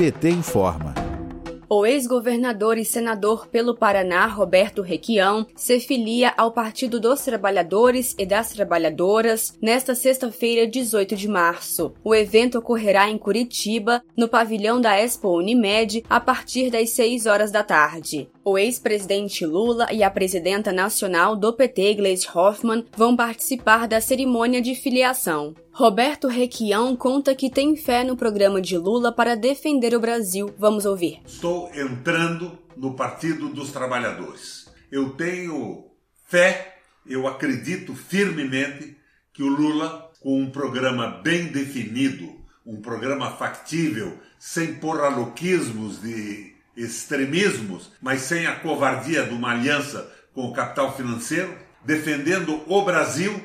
PT informa. O ex-governador e senador pelo Paraná, Roberto Requião, se filia ao Partido dos Trabalhadores e das Trabalhadoras nesta sexta-feira, 18 de março. O evento ocorrerá em Curitiba, no pavilhão da Expo Unimed, a partir das 6 horas da tarde. O ex-presidente Lula e a presidenta nacional do PT, Gleisi Hoffmann, vão participar da cerimônia de filiação. Roberto Requião conta que tem fé no programa de Lula para defender o Brasil. Vamos ouvir. Estou entrando no Partido dos Trabalhadores. Eu tenho fé, eu acredito firmemente que o Lula, com um programa bem definido, um programa factível, sem porraloquismos de extremismos, mas sem a covardia de uma aliança com o capital financeiro, defendendo o Brasil,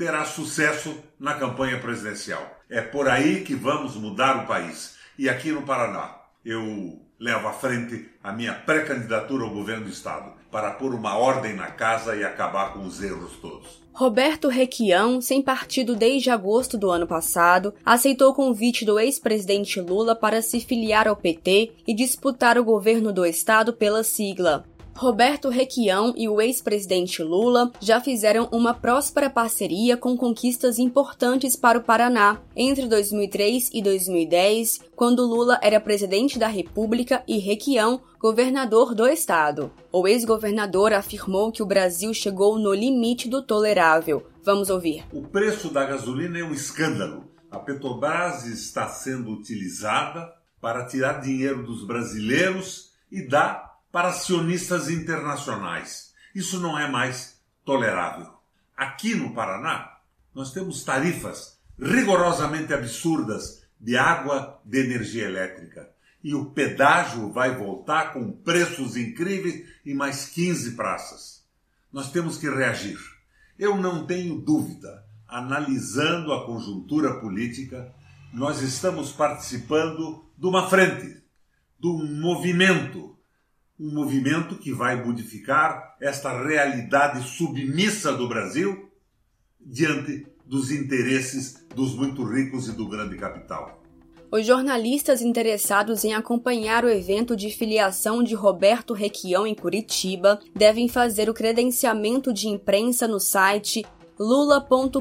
terá sucesso na campanha presidencial. É por aí que vamos mudar o país. E aqui no Paraná, eu levo à frente a minha pré-candidatura ao governo do estado para pôr uma ordem na casa e acabar com os erros todos. Roberto Requião, sem partido desde agosto do ano passado, aceitou o convite do ex-presidente Lula para se filiar ao PT e disputar o governo do estado pela sigla. Roberto Requião e o ex-presidente Lula já fizeram uma próspera parceria com conquistas importantes para o Paraná entre 2003 e 2010, quando Lula era presidente da República e Requião governador do estado. O ex-governador afirmou que o Brasil chegou no limite do tolerável. Vamos ouvir. O preço da gasolina é um escândalo. A Petrobras está sendo utilizada para tirar dinheiro dos brasileiros e dar para acionistas internacionais. Isso não é mais tolerável. Aqui no Paraná, nós temos tarifas rigorosamente absurdas de água, de energia elétrica. E o pedágio vai voltar com preços incríveis e mais 15 praças. Nós temos que reagir. Eu não tenho dúvida, analisando a conjuntura política, nós estamos participando de uma frente, de um movimento um movimento que vai modificar esta realidade submissa do Brasil diante dos interesses dos muito ricos e do grande capital. Os jornalistas interessados em acompanhar o evento de filiação de Roberto Requião em Curitiba devem fazer o credenciamento de imprensa no site lula.com.br.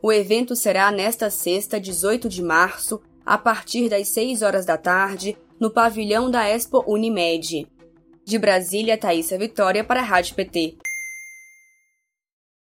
O evento será nesta sexta, 18 de março, a partir das 6 horas da tarde, no pavilhão da Expo Unimed. De Brasília, Thaisa Vitória para a Rádio PT.